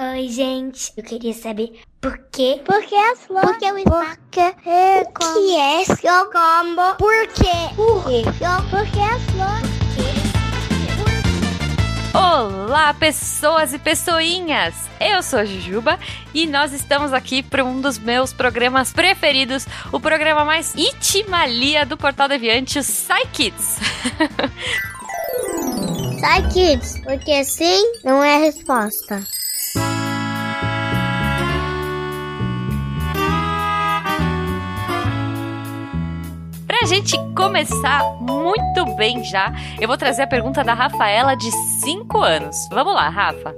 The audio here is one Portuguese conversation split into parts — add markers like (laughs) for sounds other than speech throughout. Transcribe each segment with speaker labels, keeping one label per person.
Speaker 1: Oi, gente. Eu queria saber por quê?
Speaker 2: Por que as flores?
Speaker 1: Por que o Porque é o que é seu combo? Por quê?
Speaker 2: Por quê? Por que as flores?
Speaker 3: Olá, pessoas e pessoinhas! Eu sou a Jujuba e nós estamos aqui para um dos meus programas preferidos, o programa mais itimalia do Portal Deviante, o Psy Kids. (laughs)
Speaker 2: Psy Kids, porque sim não é resposta.
Speaker 3: Gente começar muito bem já, eu vou trazer a pergunta da Rafaela de 5 anos. Vamos lá, Rafa.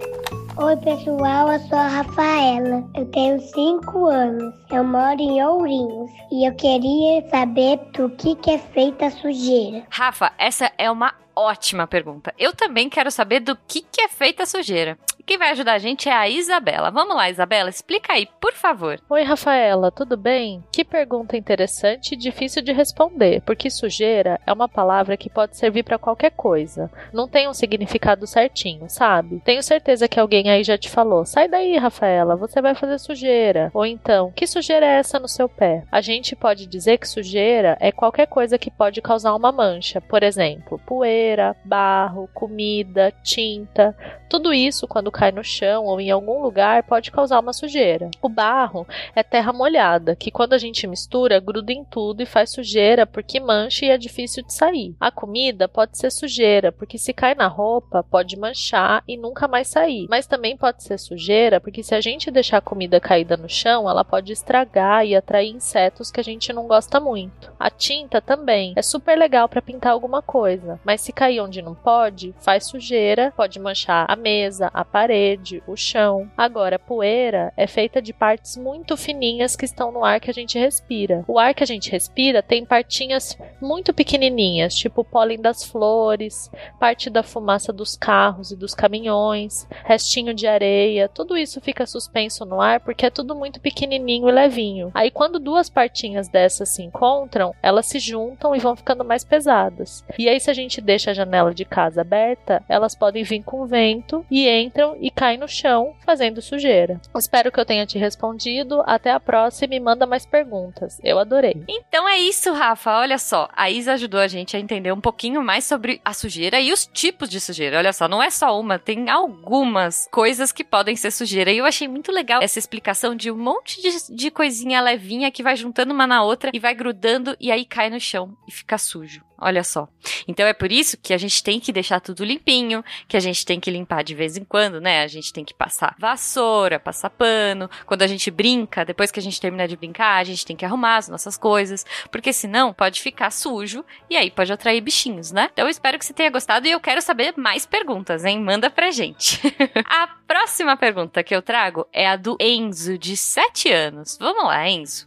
Speaker 4: Oi, pessoal, eu sou a Rafaela. Eu tenho 5 anos. Eu moro em Ourinhos e eu queria saber do que, que é feita a sujeira.
Speaker 3: Rafa, essa é uma ótima pergunta. Eu também quero saber do que, que é feita a sujeira. E quem vai ajudar a gente é a Isabela. Vamos lá, Isabela, explica aí, por favor.
Speaker 5: Oi, Rafaela, tudo bem? Que pergunta interessante e difícil de responder, porque sujeira é uma palavra que pode servir para qualquer coisa. Não tem um significado certinho, sabe? Tenho certeza que alguém aí já te falou: sai daí, Rafaela, você vai fazer sujeira. Ou então, que sujeira é essa no seu pé? A gente pode dizer que sujeira é qualquer coisa que pode causar uma mancha, por exemplo, poeira, barro, comida, tinta. Tudo isso, quando cai no chão ou em algum lugar, pode causar uma sujeira. O barro é terra molhada, que quando a gente mistura, gruda em tudo e faz sujeira porque mancha e é difícil de sair. A comida pode ser sujeira, porque se cai na roupa, pode manchar e nunca mais sair. Mas também pode ser sujeira, porque se a gente deixar a comida caída no chão, ela pode estragar e atrair insetos que a gente não gosta muito. A tinta também é super legal para pintar alguma coisa, mas se cair onde não pode, faz sujeira, pode manchar a mesa, a parede, o chão. Agora, a poeira é feita de partes muito fininhas que estão no ar que a gente respira. O ar que a gente respira tem partinhas muito pequenininhas, tipo pólen das flores, parte da fumaça dos carros e dos caminhões, restinho de areia, tudo isso fica suspenso no ar porque é tudo muito pequenininho e levinho. Aí quando duas partinhas dessas se encontram, elas se juntam e vão ficando mais pesadas. E aí se a gente deixa a janela de casa aberta, elas podem vir com vento e entram e caem no chão fazendo sujeira. Espero que eu tenha te respondido. Até a próxima e manda mais perguntas. Eu adorei.
Speaker 3: Então é isso, Rafa. Olha só, a Isa ajudou a gente a entender um pouquinho mais sobre a sujeira e os tipos de sujeira. Olha só, não é só uma, tem algumas coisas que podem ser sujeira. E eu achei muito legal essa explicação de um monte de, de coisinha levinha que vai juntando uma na outra e vai grudando e aí cai no chão e fica sujo. Olha só. Então é por isso que a gente tem que deixar tudo limpinho, que a gente tem que limpar de vez em quando, né? A gente tem que passar vassoura, passar pano. Quando a gente brinca, depois que a gente terminar de brincar, a gente tem que arrumar as nossas coisas, porque senão pode ficar sujo e aí pode atrair bichinhos, né? Então eu espero que você tenha gostado e eu quero saber mais perguntas, hein? Manda pra gente. (laughs) a próxima pergunta que eu trago é a do Enzo, de 7 anos. Vamos lá, Enzo.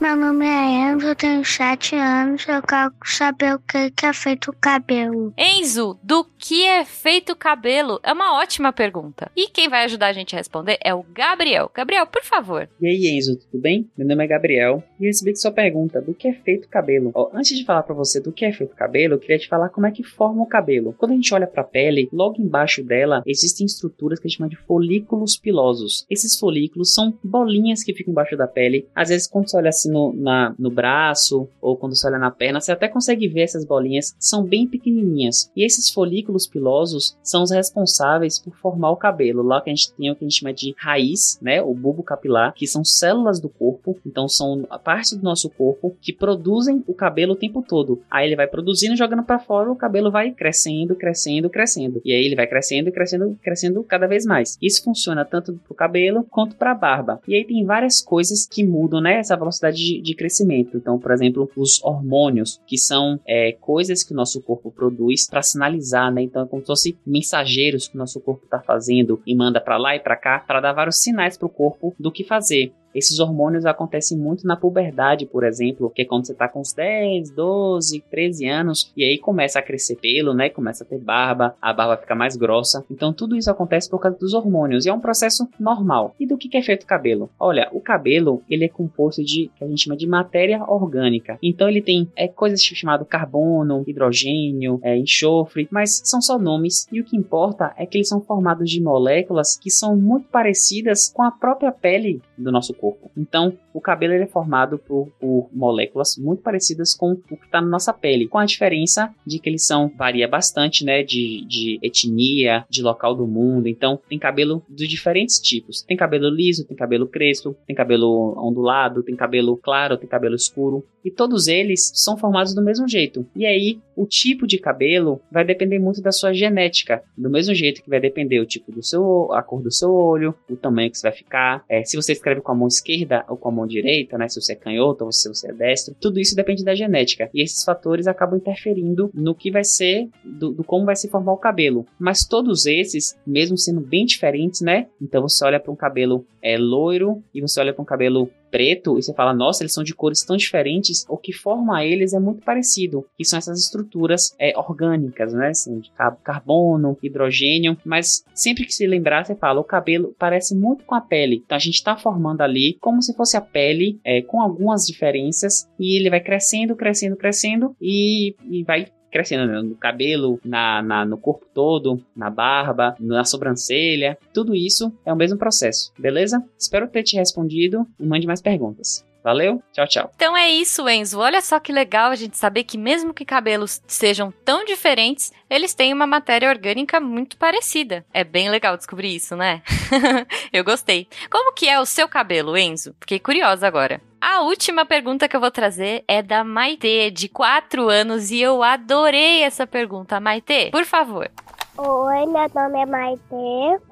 Speaker 4: Meu nome é Enzo, eu tenho 7 anos. Eu quero saber o que, que é feito o cabelo.
Speaker 3: Enzo, do que é feito o cabelo? É uma ótima pergunta. E quem vai ajudar a gente a responder é o Gabriel. Gabriel, por favor.
Speaker 6: E aí, Enzo, tudo bem? Meu nome é Gabriel e eu recebi sua pergunta do que é feito o cabelo. Ó, antes de falar para você do que é feito o cabelo, eu queria te falar como é que forma o cabelo. Quando a gente olha para a pele, logo embaixo dela existem estruturas que a gente chama de folículos pilosos. Esses folículos são bolinhas que ficam embaixo da pele. Às vezes, quando você olha assim no, na, no braço ou quando você olha na perna, você até consegue ver essas bolinhas, são bem pequenininhas. E esses folículos pilosos são os responsáveis por formar o cabelo. Lá que a gente tem o que a gente chama de raiz, né, o bulbo capilar, que são células do corpo, então são a parte do nosso corpo que produzem o cabelo o tempo todo. Aí ele vai produzindo, jogando para fora, o cabelo vai crescendo, crescendo, crescendo. E aí ele vai crescendo, crescendo, crescendo cada vez mais. Isso funciona tanto pro cabelo quanto para a barba. E aí tem várias coisas que mudam, né, essa velocidade de, de crescimento. Então, por exemplo, os hormônios, que são é, coisas que o nosso corpo produz para sinalizar, né? Então, é como se fossem mensageiros que o nosso corpo está fazendo e manda para lá e para cá para dar vários sinais para o corpo do que fazer. Esses hormônios acontecem muito na puberdade, por exemplo, que é quando você tá com uns 10, 12, 13 anos e aí começa a crescer pelo, né? Começa a ter barba, a barba fica mais grossa. Então tudo isso acontece por causa dos hormônios e é um processo normal. E do que é feito o cabelo? Olha, o cabelo ele é composto de que a gente chama de matéria orgânica. Então ele tem é, coisas chamado carbono, hidrogênio, é, enxofre, mas são só nomes e o que importa é que eles são formados de moléculas que são muito parecidas com a própria pele do nosso corpo. Então o cabelo é formado por, por moléculas muito parecidas com o que está na nossa pele, com a diferença de que eles são varia bastante, né, de, de etnia, de local do mundo. Então tem cabelo de diferentes tipos. Tem cabelo liso, tem cabelo crespo, tem cabelo ondulado, tem cabelo claro, tem cabelo escuro. E todos eles são formados do mesmo jeito. E aí, o tipo de cabelo vai depender muito da sua genética. Do mesmo jeito que vai depender o tipo do seu, a cor do seu olho, o tamanho que você vai ficar. É, se você escreve com a mão esquerda ou com a mão direita, né? Se você é canhoto ou se você é destro. Tudo isso depende da genética. E esses fatores acabam interferindo no que vai ser, do, do como vai se formar o cabelo. Mas todos esses, mesmo sendo bem diferentes, né? Então você olha para um cabelo é, loiro e você olha para um cabelo preto e você fala, nossa, eles são de cores tão diferentes, o que forma eles é muito parecido, que são essas estruturas é, orgânicas, né? Assim, de carbono, hidrogênio, mas sempre que se lembrar, você fala, o cabelo parece muito com a pele. Então a gente está formando ali como se fosse a pele, é, com algumas diferenças, e ele vai crescendo, crescendo, crescendo e, e vai crescendo né? no cabelo, na, na, no corpo todo, na barba, na sobrancelha. Tudo isso é o mesmo processo, beleza? Espero ter te respondido e mande mais perguntas. Valeu, tchau, tchau.
Speaker 3: Então é isso, Enzo. Olha só que legal a gente saber que, mesmo que cabelos sejam tão diferentes, eles têm uma matéria orgânica muito parecida. É bem legal descobrir isso, né? (laughs) eu gostei. Como que é o seu cabelo, Enzo? Fiquei curiosa agora. A última pergunta que eu vou trazer é da Maite, de 4 anos, e eu adorei essa pergunta. Maite, por favor.
Speaker 4: Oi, meu nome é Maite,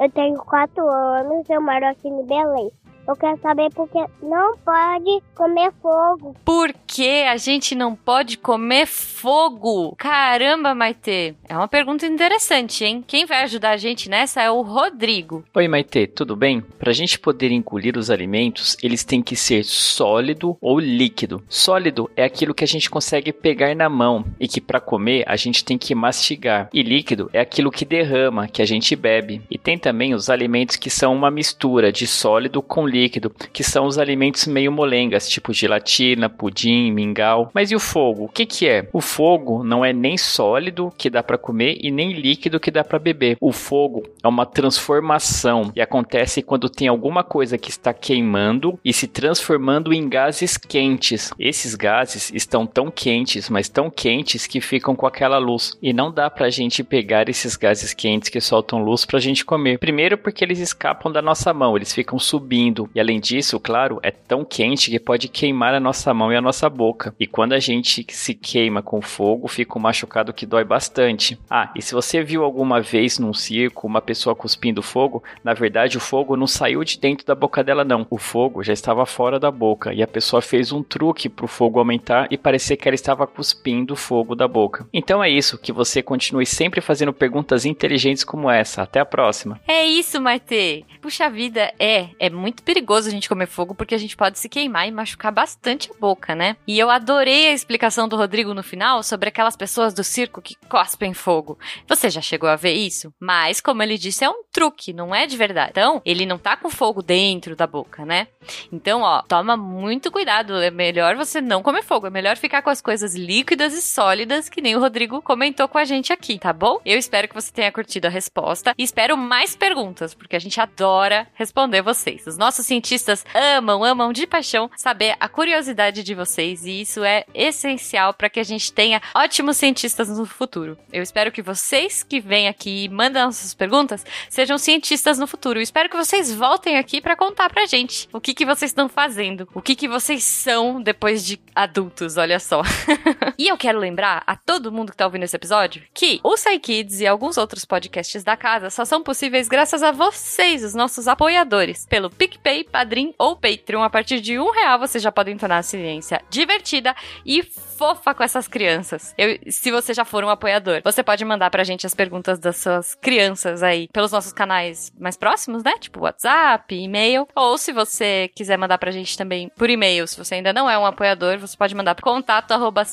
Speaker 4: eu tenho 4 anos, eu moro aqui em Belém. Eu quero saber porque não pode comer fogo.
Speaker 3: Por que a gente não pode comer fogo? Caramba, Maite. É uma pergunta interessante, hein? Quem vai ajudar a gente nessa é o Rodrigo.
Speaker 7: Oi, Maite, tudo bem? Para a gente poder engolir os alimentos, eles têm que ser sólido ou líquido. Sólido é aquilo que a gente consegue pegar na mão e que para comer a gente tem que mastigar. E líquido é aquilo que derrama, que a gente bebe. E tem também os alimentos que são uma mistura de sólido com líquido líquido, que são os alimentos meio molengas, tipo gelatina, pudim, mingau. Mas e o fogo? O que que é? O fogo não é nem sólido que dá para comer e nem líquido que dá para beber. O fogo é uma transformação e acontece quando tem alguma coisa que está queimando e se transformando em gases quentes. Esses gases estão tão quentes, mas tão quentes que ficam com aquela luz e não dá pra gente pegar esses gases quentes que soltam luz pra gente comer. Primeiro porque eles escapam da nossa mão, eles ficam subindo e além disso, claro, é tão quente que pode queimar a nossa mão e a nossa boca. E quando a gente se queima com fogo, fica um machucado que dói bastante. Ah, e se você viu alguma vez num circo uma pessoa cuspindo fogo, na verdade o fogo não saiu de dentro da boca dela não. O fogo já estava fora da boca e a pessoa fez um truque para o fogo aumentar e parecer que ela estava cuspindo fogo da boca. Então é isso, que você continue sempre fazendo perguntas inteligentes como essa. Até a próxima.
Speaker 3: É isso, Maite. Puxa vida, é, é muito perigoso perigoso a gente comer fogo porque a gente pode se queimar e machucar bastante a boca, né? E eu adorei a explicação do Rodrigo no final sobre aquelas pessoas do circo que cospem fogo. Você já chegou a ver isso? Mas, como ele disse, é um truque, não é de verdade. Então, ele não tá com fogo dentro da boca, né? Então, ó, toma muito cuidado. É melhor você não comer fogo. É melhor ficar com as coisas líquidas e sólidas, que nem o Rodrigo comentou com a gente aqui, tá bom? Eu espero que você tenha curtido a resposta e espero mais perguntas, porque a gente adora responder vocês. Os nossos cientistas amam, amam de paixão saber a curiosidade de vocês e isso é essencial para que a gente tenha ótimos cientistas no futuro. Eu espero que vocês que vêm aqui e mandam suas perguntas sejam cientistas no futuro. Eu espero que vocês voltem aqui para contar pra gente o que, que vocês estão fazendo, o que, que vocês são depois de adultos, olha só. (laughs) e eu quero lembrar a todo mundo que tá ouvindo esse episódio que o Kids e alguns outros podcasts da casa só são possíveis graças a vocês, os nossos apoiadores, pelo PicPay Padrim ou Patreon. A partir de um real você já pode tornar a ciência divertida e fofa com essas crianças. Eu, se você já for um apoiador, você pode mandar pra gente as perguntas das suas crianças aí pelos nossos canais mais próximos, né? Tipo WhatsApp, e-mail. Ou se você quiser mandar pra gente também por e-mail, se você ainda não é um apoiador, você pode mandar pro contato arroba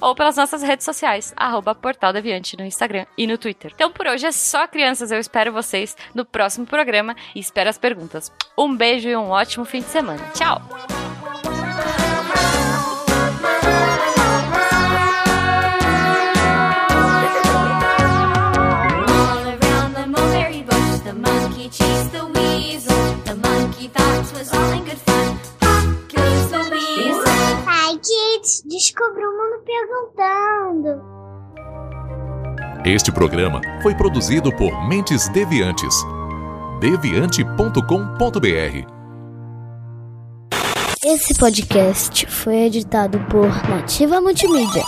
Speaker 3: ou pelas nossas redes sociais, arroba Portal Deviante no Instagram e no Twitter. Então por hoje é só, crianças. Eu espero vocês no próximo programa e espero as perguntas. Um beijo e um ótimo fim de semana. Tchau!
Speaker 4: Ai, kids, descobri o mundo perguntando.
Speaker 8: Este programa foi produzido por Mentes Deviantes. deviante.com.br
Speaker 2: Esse podcast foi editado por Nativa Multimídia.